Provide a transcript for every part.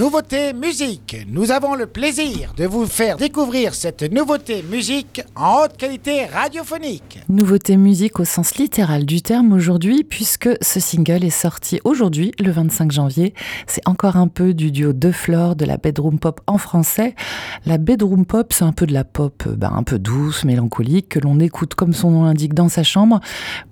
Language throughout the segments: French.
Nouveauté musique. Nous avons le plaisir de vous faire découvrir cette nouveauté musique en haute qualité radiophonique. Nouveauté musique au sens littéral du terme aujourd'hui, puisque ce single est sorti aujourd'hui, le 25 janvier. C'est encore un peu du duo de Flore de la bedroom pop en français. La bedroom pop, c'est un peu de la pop ben, un peu douce, mélancolique, que l'on écoute comme son nom l'indique dans sa chambre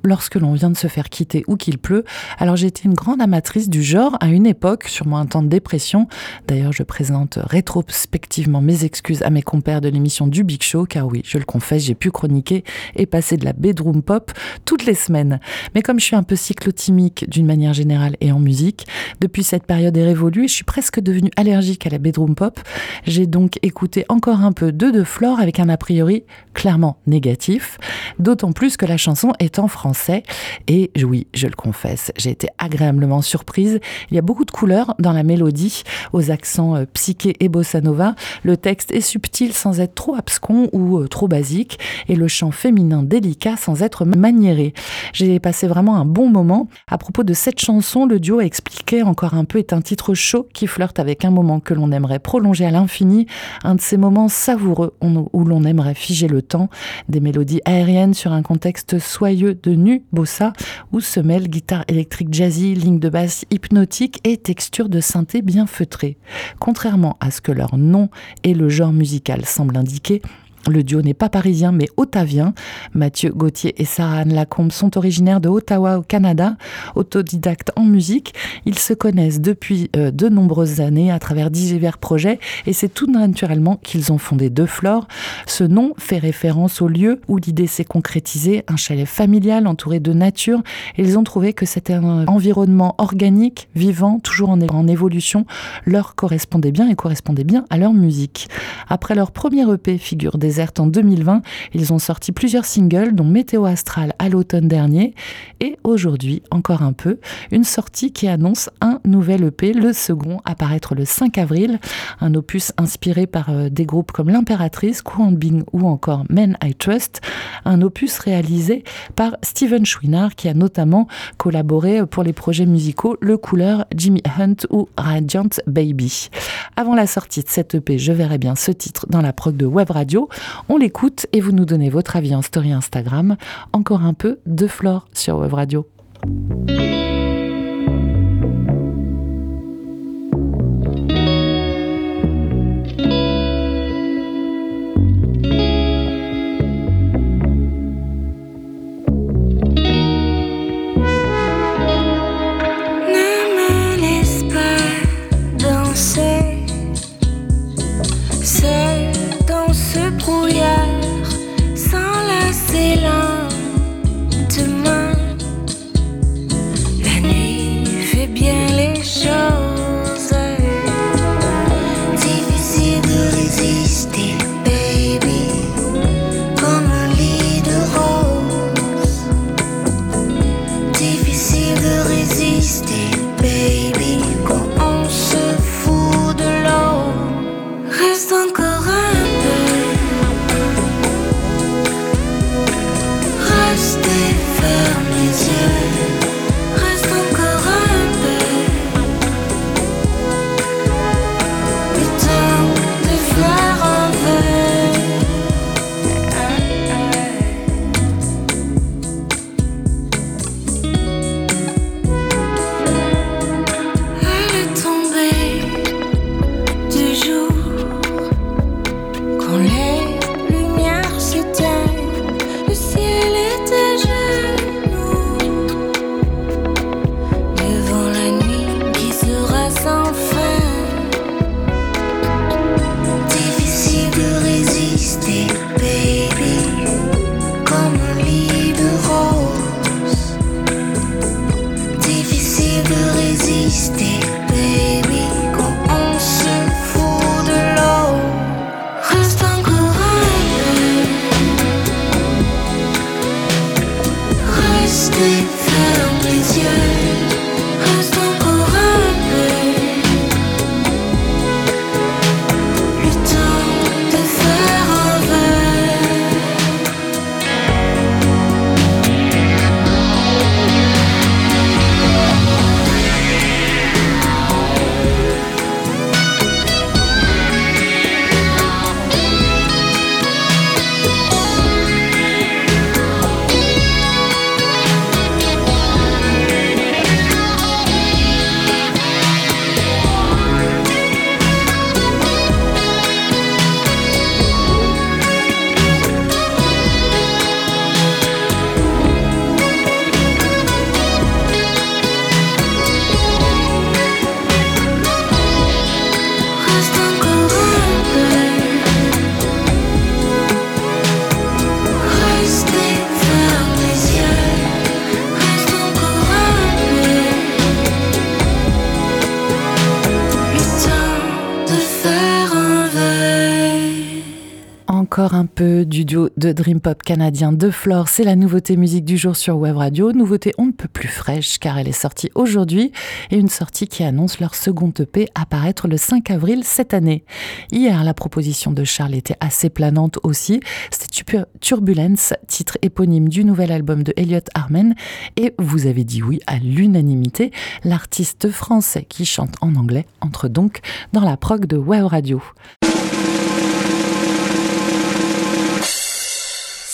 lorsque l'on vient de se faire quitter ou qu'il pleut. Alors j'ai été une grande amatrice du genre à une époque, sûrement un temps de dépression D'ailleurs, je présente rétrospectivement mes excuses à mes compères de l'émission du Big Show, car oui, je le confesse, j'ai pu chroniquer et passer de la bedroom pop toutes les semaines. Mais comme je suis un peu cyclotimique d'une manière générale et en musique, depuis cette période est révolue et je suis presque devenue allergique à la bedroom pop, j'ai donc écouté encore un peu de De Flore avec un a priori clairement négatif, d'autant plus que la chanson est en français et oui, je le confesse, j'ai été agréablement surprise. Il y a beaucoup de couleurs dans la mélodie, aux accents euh, psyché et bossa nova. Le texte est subtil sans être trop abscon ou euh, trop basique et le chant féminin délicat sans être maniéré. J'ai passé vraiment un bon moment. À propos de cette chanson, le duo a expliqué encore un peu est un titre chaud qui flirte avec un moment que l'on aimerait prolonger à l'infini, un de ces moments savoureux où l'on aimerait figer le temps, des mélodies aériennes sur un contexte soyeux de nu bossa où se mêlent guitare électrique jazzy, ligne de basse hypnotique et texture de synthé bien feutrée. Contrairement à ce que leur nom et le genre musical semblent indiquer, le duo n'est pas parisien mais ottavien. Mathieu Gauthier et Sarah Anne Lacombe sont originaires de Ottawa au Canada, autodidactes en musique. Ils se connaissent depuis euh, de nombreuses années à travers divers projets et c'est tout naturellement qu'ils ont fondé Deux Flores. Ce nom fait référence au lieu où l'idée s'est concrétisée, un chalet familial entouré de nature. Ils ont trouvé que c'était un environnement organique, vivant, toujours en, en évolution, leur correspondait bien et correspondait bien à leur musique. Après leur premier EP Figure des en 2020. Ils ont sorti plusieurs singles, dont Météo Astral à l'automne dernier. Et aujourd'hui, encore un peu, une sortie qui annonce un nouvel EP, le second, apparaître le 5 avril. Un opus inspiré par euh, des groupes comme L'Impératrice, Courant Bing ou encore Men I Trust. Un opus réalisé par Steven Schwinard qui a notamment collaboré pour les projets musicaux Le Couleur, Jimmy Hunt ou Radiant Baby. Avant la sortie de cet EP, je verrai bien ce titre dans la prog de Web Radio. On l'écoute et vous nous donnez votre avis en story Instagram. Encore un peu de Flore sur Web Radio. show. Encore un peu du duo de Dream Pop canadien de Flore. C'est la nouveauté musique du jour sur Web Radio. Nouveauté on ne peut plus fraîche car elle est sortie aujourd'hui et une sortie qui annonce leur second EP apparaître le 5 avril cette année. Hier, la proposition de Charles était assez planante aussi. C'était Turbulence, titre éponyme du nouvel album de Elliot Armen et vous avez dit oui à l'unanimité. L'artiste français qui chante en anglais entre donc dans la prog de Web Radio.